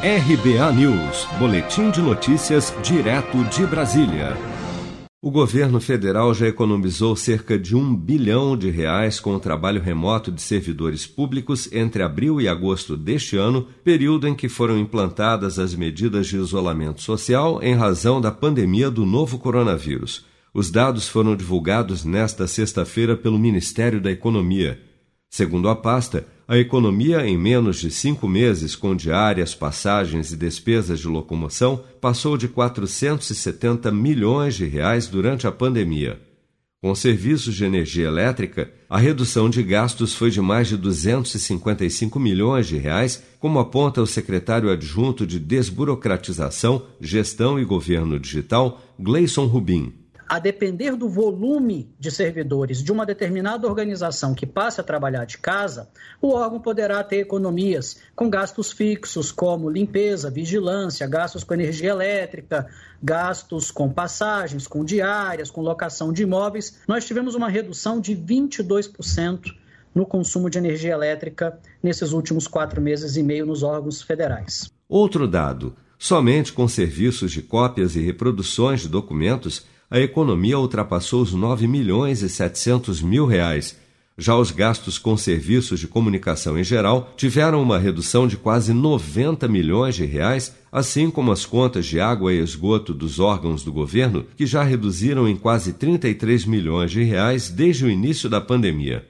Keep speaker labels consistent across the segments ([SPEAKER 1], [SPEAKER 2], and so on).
[SPEAKER 1] RBA News, Boletim de Notícias, direto de Brasília. O governo federal já economizou cerca de um bilhão de reais com o trabalho remoto de servidores públicos entre abril e agosto deste ano, período em que foram implantadas as medidas de isolamento social em razão da pandemia do novo coronavírus. Os dados foram divulgados nesta sexta-feira pelo Ministério da Economia. Segundo a pasta, a economia, em menos de cinco meses, com diárias, passagens e despesas de locomoção, passou de 470 milhões de reais durante a pandemia. Com serviços de energia elétrica, a redução de gastos foi de mais de 255 milhões de reais, como aponta o secretário adjunto de Desburocratização, Gestão e Governo Digital, Gleison Rubin
[SPEAKER 2] a depender do volume de servidores de uma determinada organização que passe a trabalhar de casa, o órgão poderá ter economias com gastos fixos, como limpeza, vigilância, gastos com energia elétrica, gastos com passagens, com diárias, com locação de imóveis. Nós tivemos uma redução de 22% no consumo de energia elétrica nesses últimos quatro meses e meio nos órgãos federais.
[SPEAKER 1] Outro dado: somente com serviços de cópias e reproduções de documentos a economia ultrapassou os 9 milhões e 700 mil reais. Já os gastos com serviços de comunicação em geral tiveram uma redução de quase 90 milhões de reais, assim como as contas de água e esgoto dos órgãos do governo, que já reduziram em quase 33 milhões de reais desde o início da pandemia.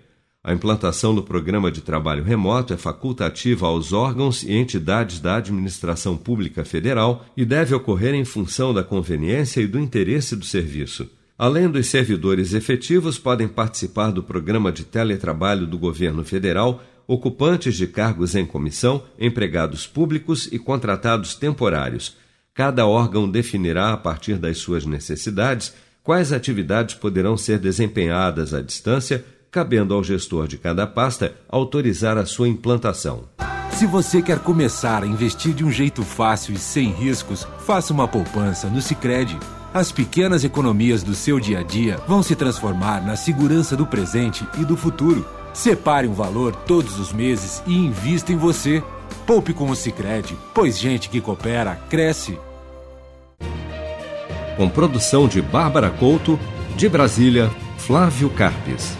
[SPEAKER 1] A implantação do programa de trabalho remoto é facultativa aos órgãos e entidades da administração pública federal e deve ocorrer em função da conveniência e do interesse do serviço. Além dos servidores efetivos, podem participar do programa de teletrabalho do governo federal ocupantes de cargos em comissão, empregados públicos e contratados temporários. Cada órgão definirá, a partir das suas necessidades, quais atividades poderão ser desempenhadas à distância cabendo ao gestor de cada pasta autorizar a sua implantação.
[SPEAKER 3] Se você quer começar a investir de um jeito fácil e sem riscos, faça uma poupança no Sicredi. As pequenas economias do seu dia a dia vão se transformar na segurança do presente e do futuro. Separe um valor todos os meses e invista em você. Poupe com o Sicredi, pois gente que coopera cresce.
[SPEAKER 1] Com produção de Bárbara Couto, de Brasília, Flávio Carpes.